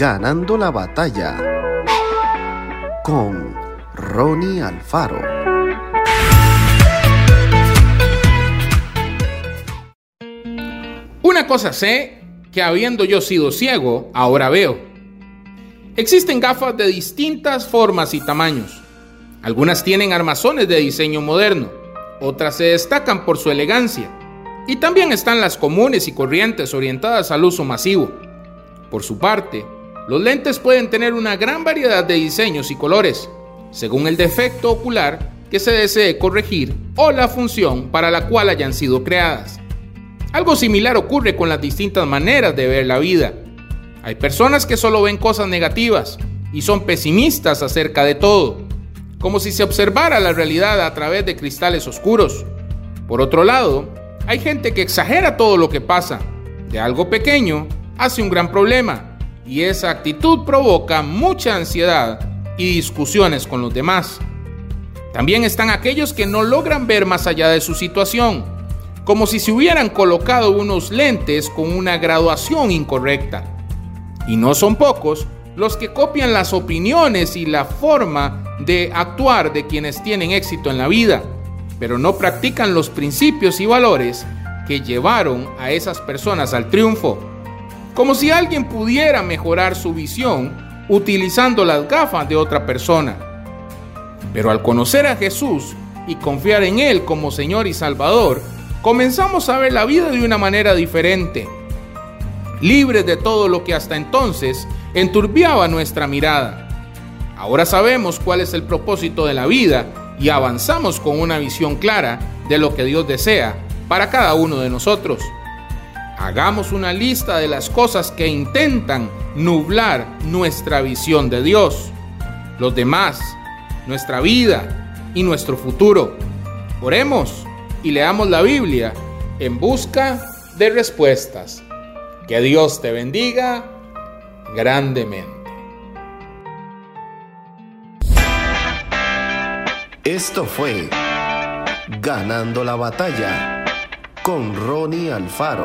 Ganando la batalla con Ronnie Alfaro. Una cosa sé, que habiendo yo sido ciego, ahora veo. Existen gafas de distintas formas y tamaños. Algunas tienen armazones de diseño moderno, otras se destacan por su elegancia. Y también están las comunes y corrientes orientadas al uso masivo. Por su parte, los lentes pueden tener una gran variedad de diseños y colores, según el defecto ocular que se desee corregir o la función para la cual hayan sido creadas. Algo similar ocurre con las distintas maneras de ver la vida. Hay personas que solo ven cosas negativas y son pesimistas acerca de todo, como si se observara la realidad a través de cristales oscuros. Por otro lado, hay gente que exagera todo lo que pasa. De algo pequeño hace un gran problema y esa actitud provoca mucha ansiedad y discusiones con los demás. También están aquellos que no logran ver más allá de su situación, como si se hubieran colocado unos lentes con una graduación incorrecta. Y no son pocos los que copian las opiniones y la forma de actuar de quienes tienen éxito en la vida pero no practican los principios y valores que llevaron a esas personas al triunfo. Como si alguien pudiera mejorar su visión utilizando las gafas de otra persona. Pero al conocer a Jesús y confiar en Él como Señor y Salvador, comenzamos a ver la vida de una manera diferente, libres de todo lo que hasta entonces enturbiaba nuestra mirada. Ahora sabemos cuál es el propósito de la vida y avanzamos con una visión clara de lo que Dios desea para cada uno de nosotros. Hagamos una lista de las cosas que intentan nublar nuestra visión de Dios, los demás, nuestra vida y nuestro futuro. Oremos y leamos la Biblia en busca de respuestas. Que Dios te bendiga grandemente. Esto fue Ganando la batalla con Ronnie Alfaro.